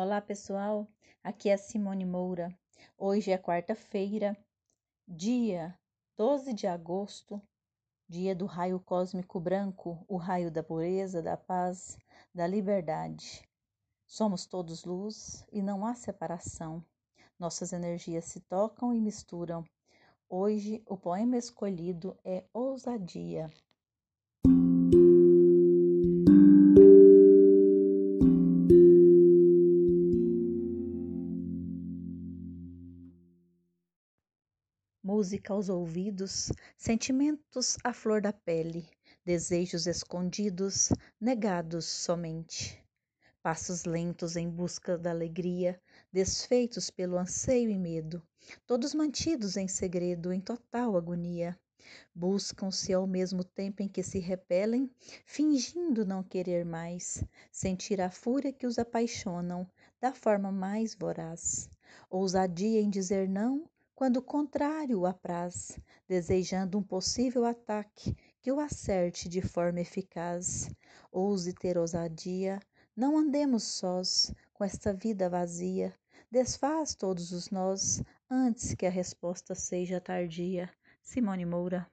Olá pessoal, aqui é Simone Moura. Hoje é quarta-feira, dia 12 de agosto, dia do raio cósmico branco, o raio da pureza, da paz, da liberdade. Somos todos luz e não há separação. Nossas energias se tocam e misturam. Hoje o poema escolhido é Ousadia. Música aos ouvidos, sentimentos à flor da pele, desejos escondidos, negados somente. Passos lentos em busca da alegria, desfeitos pelo anseio e medo, todos mantidos em segredo, em total agonia. Buscam-se ao mesmo tempo em que se repelem, fingindo não querer mais, sentir a fúria que os apaixonam da forma mais voraz. Ousadia em dizer não, quando o contrário o apraz, desejando um possível ataque que o acerte de forma eficaz. Ouse ter ousadia, não andemos sós com esta vida vazia. Desfaz todos os nós antes que a resposta seja tardia. Simone Moura.